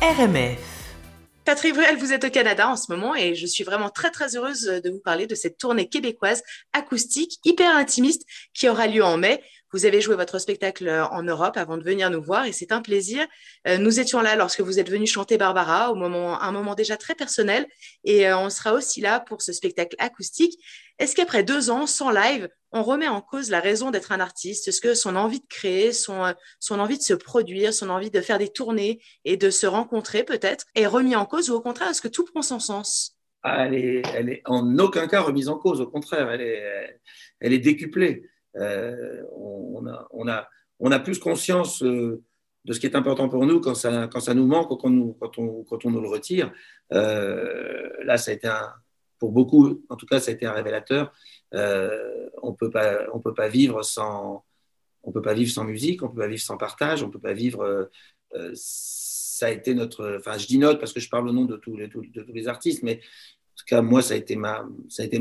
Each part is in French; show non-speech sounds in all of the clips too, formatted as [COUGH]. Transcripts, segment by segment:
RMF. Patrick Bruel, vous êtes au Canada en ce moment et je suis vraiment très très heureuse de vous parler de cette tournée québécoise acoustique hyper intimiste qui aura lieu en mai. Vous avez joué votre spectacle en Europe avant de venir nous voir et c'est un plaisir. Euh, nous étions là lorsque vous êtes venu chanter Barbara, au moment, un moment déjà très personnel et euh, on sera aussi là pour ce spectacle acoustique. Est-ce qu'après deux ans sans live, on remet en cause la raison d'être un artiste? Est-ce que son envie de créer, son, euh, son envie de se produire, son envie de faire des tournées et de se rencontrer peut-être est remis en cause ou au contraire, est-ce que tout prend son sens? Ah, elle, est, elle est en aucun cas remise en cause, au contraire, elle est, elle est décuplée. Euh, on, a, on, a, on a plus conscience euh, de ce qui est important pour nous quand ça, quand ça nous manque quand, quand, on, quand on nous le retire. Euh, là, ça a été un, pour beaucoup, en tout cas, ça a été un révélateur. on peut pas, on peut pas vivre sans, on peut pas vivre sans musique, on peut pas vivre sans partage, on peut pas vivre. ça a été notre, enfin, je dis notre parce que je parle au nom de tous les, de tous les artistes, mais tout cas, moi, ça a été ma,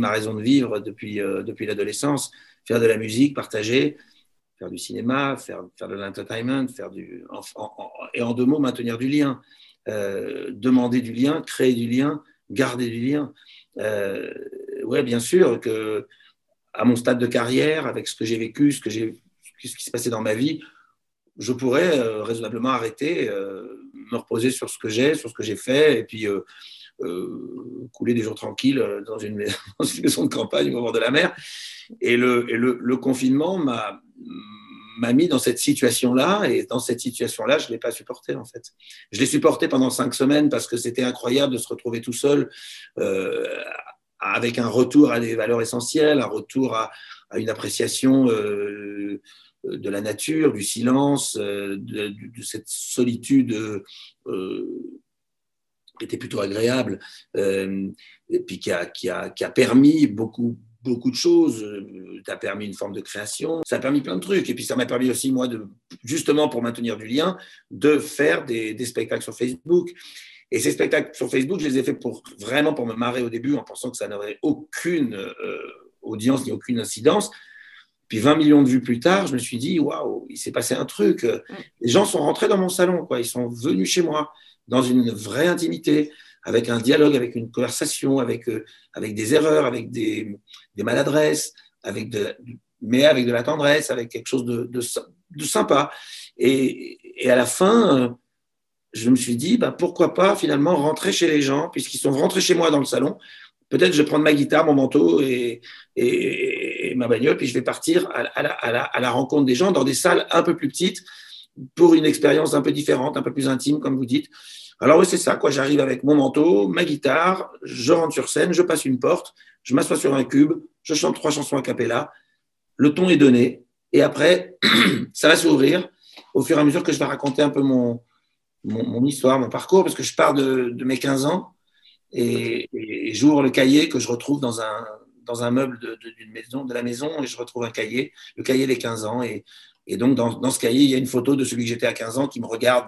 raison de vivre depuis, depuis l'adolescence faire de la musique, partager, faire du cinéma, faire, de l'entertainment, faire du, et en deux mots, maintenir du lien, euh, demander du lien, créer du lien, garder du lien. Euh, ouais, bien sûr que à mon stade de carrière, avec ce que j'ai vécu, ce que ce qui s'est passé dans ma vie, je pourrais euh, raisonnablement arrêter, euh, me reposer sur ce que j'ai, sur ce que j'ai fait, et puis euh, couler des jours tranquilles euh, [LAUGHS] dans une, maison, de campagne au bord de la mer. Et le, confinement m'a mis dans cette situation-là, et dans cette situation-là, je ne l'ai pas supporté en fait. Je l'ai supporté pendant cinq semaines parce que c'était incroyable de se retrouver tout seul, euh, avec un retour à des valeurs essentielles, un retour à, une appréciation euh, de la nature, du silence, de, de, cette solitude euh, qui était plutôt agréable, euh, et puis qui a, qui, a, qui a, permis beaucoup, beaucoup de choses. Ça a permis une forme de création, ça a permis plein de trucs. Et puis ça m'a permis aussi, moi, de, justement pour maintenir du lien, de faire des, spectacles sur Facebook. Et ces spectacles sur Facebook, je les ai faits pour, vraiment pour me marrer au début, en pensant que ça n'aurait aucune euh, audience ni aucune incidence. Puis 20 millions de vues plus tard, je me suis dit, waouh, il s'est passé un truc. Les gens sont rentrés dans mon salon, quoi. Ils sont venus chez moi dans une vraie intimité, avec un dialogue, avec une conversation, avec, euh, avec des erreurs, avec des, des maladresses, avec de, mais avec de la tendresse, avec quelque chose de, de, de sympa. Et, et, à la fin, euh, je me suis dit, bah, pourquoi pas finalement rentrer chez les gens, puisqu'ils sont rentrés chez moi dans le salon. Peut-être je vais prendre ma guitare, mon manteau et ma bagnole, puis je vais partir à, la, rencontre des gens dans des salles un peu plus petites pour une expérience un peu différente, un peu plus intime, comme vous dites. Alors oui, c'est ça, quoi. J'arrive avec mon manteau, ma guitare, je rentre sur scène, je passe une porte, je m'assois sur un cube, je chante trois chansons a cappella, le ton est donné, et après, [CLEARS THROAT] ça va s'ouvrir au fur et à mesure que je vais raconter un peu mon, histoire, mon parcours, parce que je pars de, mes 15 ans et j'ouvre le cahier que je retrouve dans un, dans un meuble de, maison, de la maison, et je retrouve un cahier, le cahier des 15 ans, et, et donc dans, dans ce cahier, il y a une photo de celui que j'étais à 15 ans qui me regarde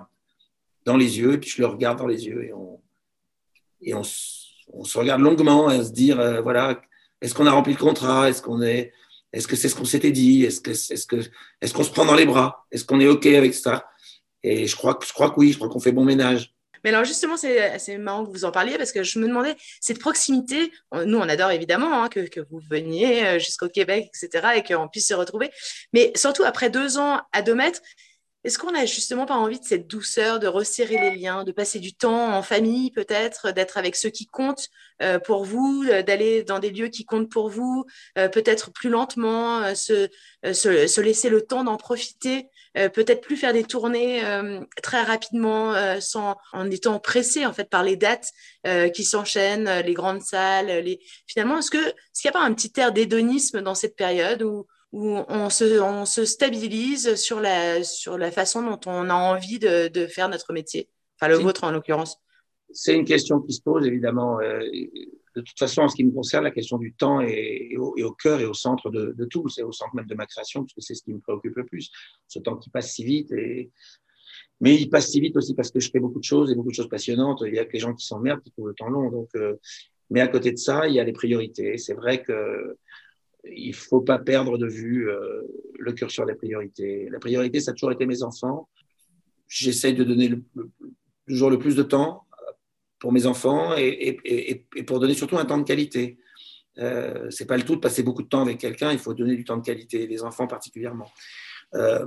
dans les yeux, et puis je le regarde dans les yeux, et on, et on se regarde longuement à se dire, euh, voilà, est-ce qu'on a rempli le contrat? Est-ce qu'on est, est-ce que c'est ce qu'on s'était dit? Est-ce que, est-ce que, est-ce qu'on se prend dans les bras? Est-ce qu'on est ok avec ça? Et je crois que, je crois que oui, je crois qu'on fait bon ménage. Mais alors justement, c'est marrant que vous en parliez parce que je me demandais, cette proximité, nous on adore évidemment hein, que, que, vous veniez euh, jusqu'au Québec, etc., et qu'on puisse se retrouver. Mais surtout après deux ans à deux mètres, est-ce qu'on n'a justement pas envie de cette douceur, de resserrer les liens, de passer du temps en famille peut-être, d'être avec ceux qui comptent euh, pour vous, euh, d'aller dans des lieux qui comptent pour vous, peut-être plus lentement, se, se, laisser le temps d'en profiter, euh, peut-être plus faire des tournées très rapidement, sans, en étant pressé en fait par les dates qui s'enchaînent, les grandes salles. Les... Finalement, est-ce que est-ce qu'il n'y a pas un petit air d'hédonisme dans cette période où où on se, on se stabilise sur la, sur la façon dont on a envie de, de faire notre métier, enfin le vôtre en l'occurrence C'est une question qui se pose évidemment. De toute façon, en ce qui me concerne, la question du temps est, au, cœur et au centre de, tout. C'est au centre même de ma création, parce que c'est ce qui me préoccupe le plus. Ce temps qui passe si vite. Mais il passe si vite aussi parce que je fais beaucoup de choses et beaucoup de choses passionnantes. Il y a que les gens qui s'emmerdent qui trouvent le temps long. Donc, euh... Mais à côté de ça, il y a les priorités. C'est vrai que il faut pas perdre de vue euh, le curseur des priorités. La priorité, ça a toujours été mes enfants. J'essaye de donner toujours le plus de temps pour mes enfants et, pour donner surtout un temps de qualité. Euh, c'est pas le tout de passer beaucoup de temps avec quelqu'un, il faut donner du temps de qualité, les enfants particulièrement. Euh,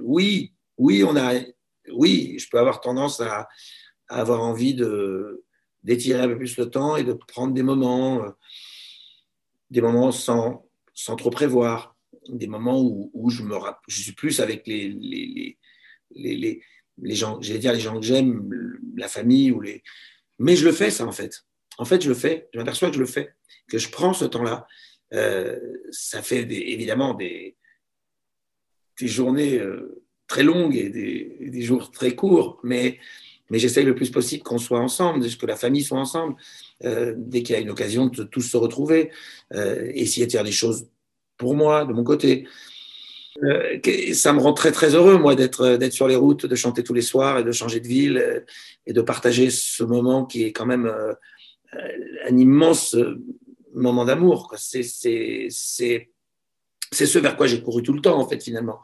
oui, oui, on a, oui, je peux avoir tendance à, avoir envie de d'étirer un peu plus le temps et de prendre des moments, euh, des moments sans, sans trop prévoir, des moments où, je me je suis plus avec les, les gens, j'allais dire les gens que j'aime, la famille ou les. Mais je le fais ça en fait. En fait, je le fais. Je m'aperçois que je le fais, que je prends ce temps-là. Euh, ça fait évidemment des, des journées euh, très longues et des, jours très courts, mais, mais j'essaye le plus possible qu'on soit ensemble, que la famille soit ensemble, euh, dès qu'il y a une occasion de tous se retrouver, essayer de faire des choses pour moi, de mon côté. Euh, ça me rend très très heureux moi d'être d'être sur les routes, de chanter tous les soirs et de changer de ville euh, et de partager ce moment qui est quand même euh, un immense moment d'amour. C'est ce vers quoi j'ai couru tout le temps en fait finalement.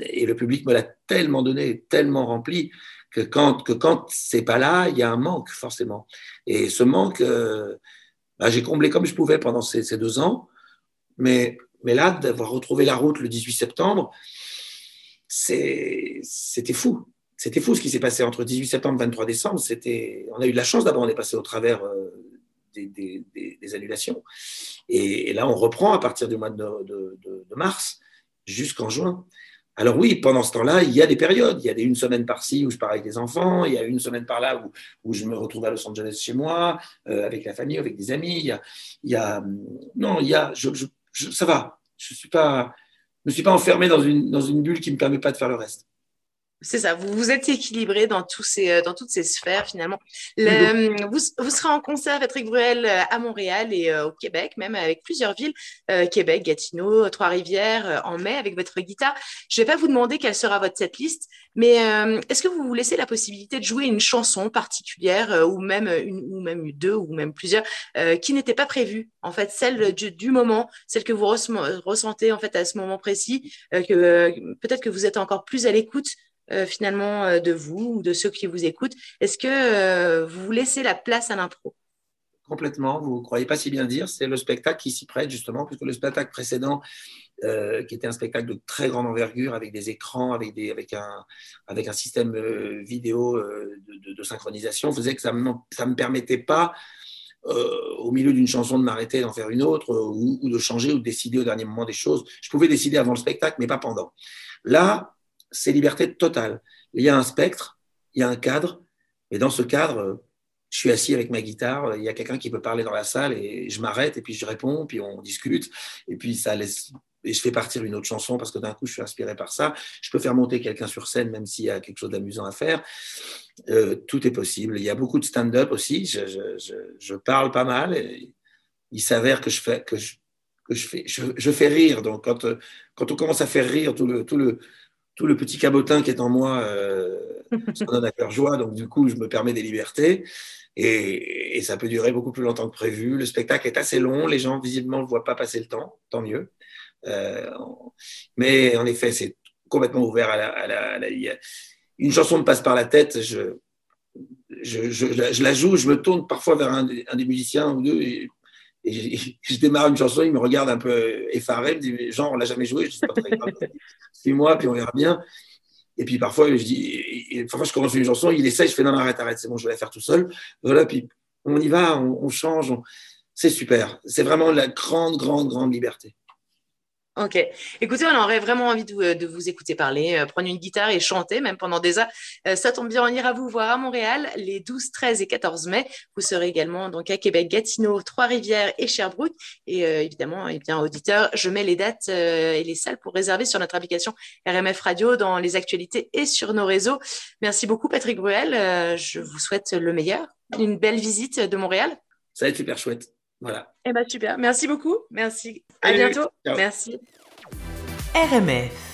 Et le public me l'a tellement donné, tellement rempli que quand que quand c'est pas là, il y a un manque forcément. Et ce manque, bah, j'ai comblé comme je pouvais pendant ces, ces deux ans, mais mais là, d'avoir retrouvé la route le 18 septembre, c'était fou. C'était fou ce qui s'est passé entre 18 septembre et 23 décembre. On a eu de la chance d'abord, on est passé au travers euh, des, annulations. Et, là, on reprend à partir du mois de, mars jusqu'en juin. Alors oui, pendant ce temps-là, il y a des périodes. Il y a des une semaine par-ci où je pars avec les enfants. Il y a une semaine par-là où, où, je me retrouve à Los Angeles chez moi, euh, avec la famille, avec des amis. Il y a, non, il y a, ça va. Je ne suis pas, suis pas enfermé dans une bulle qui ne me permet pas de faire le reste. C'est ça, vous, vous êtes équilibré dans, tous ces, euh, dans toutes ces sphères finalement. Le, vous, vous, serez en concert, Patrick Bruel, euh, à Montréal et euh, au Québec, même avec plusieurs villes, Québec, Gatineau, Trois-Rivières, en mai, avec votre guitare. Je ne vais pas vous demander quelle sera votre setlist, mais est-ce que vous vous laissez la possibilité de jouer une chanson particulière ou, même une, ou même deux ou même plusieurs qui n'étaient pas prévues En fait, celle du, du, moment, celle que vous ressentez en fait à ce moment précis, que peut-être que vous êtes encore plus à l'écoute euh, finalement euh, de vous ou de ceux qui vous écoutent Est-ce que euh, vous laissez la place à l'impro Complètement, vous ne croyez pas si bien dire. C'est le spectacle qui s'y prête justement, puisque le spectacle précédent, qui était un spectacle de très grande envergure avec des écrans, avec, des, avec, un, avec un système vidéo de, synchronisation, faisait que ça ne me, permettait pas, au milieu d'une chanson, de m'arrêter d'en faire une autre, ou, de changer, ou de décider au dernier moment des choses. Je pouvais décider avant le spectacle, mais pas pendant. Là, c'est liberté totale. Il y a un spectre, il y a un cadre, et dans ce cadre, je suis assis avec ma guitare, il y a quelqu'un qui peut parler dans la salle, et je m'arrête, et puis je réponds, puis on discute, et puis ça laisse. Et je fais partir une autre chanson parce que d'un coup, je suis inspiré par ça. Je peux faire monter quelqu'un sur scène, même s'il y a quelque chose d'amusant à faire. Euh, tout est possible. Il y a beaucoup de stand-up aussi. Je, parle pas mal. Et il s'avère que je fais que je, que fais je, fais rire. Donc quand quand on commence à faire rire tout le tout le tout le petit cabotin qui est en moi euh, [LAUGHS] se donne à cœur joie, donc du coup, je me permets des libertés. Et, ça peut durer beaucoup plus longtemps que prévu. Le spectacle est assez long, les gens visiblement ne voient pas passer le temps, tant mieux. Euh, mais en effet, c'est complètement ouvert à la, Une chanson me passe par la tête, je, je, je, la joue, je me tourne parfois vers un, des musiciens ou deux, et et je, démarre une chanson, il me regarde un peu effaré, il me dit Genre, on l'a jamais joué, je dis pas très grave, [LAUGHS] suis-moi, puis on verra bien. Et puis parfois, je dis, parfois je commence une chanson, il essaye, je fais non, arrête, arrête, c'est bon, je vais la faire tout seul. Voilà, puis on y va, on, change, c'est super. C'est vraiment la grande, grande, grande liberté. Ok. Écoutez, on aurait vraiment envie de, vous écouter parler, euh, prendre une guitare et chanter, même pendant des heures. Euh, ça tombe bien, on ira vous voir à Montréal les 12, 13 et 14 mai. Vous serez également donc à Québec, Gatineau, Trois-Rivières et Sherbrooke. Et euh, évidemment, eh bien, auditeurs, je mets les dates et les salles pour réserver sur notre application RMF Radio dans les actualités et sur nos réseaux. Merci beaucoup, Patrick Bruel. je vous souhaite le meilleur. Une belle visite de Montréal. Ça va être super chouette. Voilà. Eh bien, super. Merci beaucoup. Merci. À bientôt. Merci. RMF.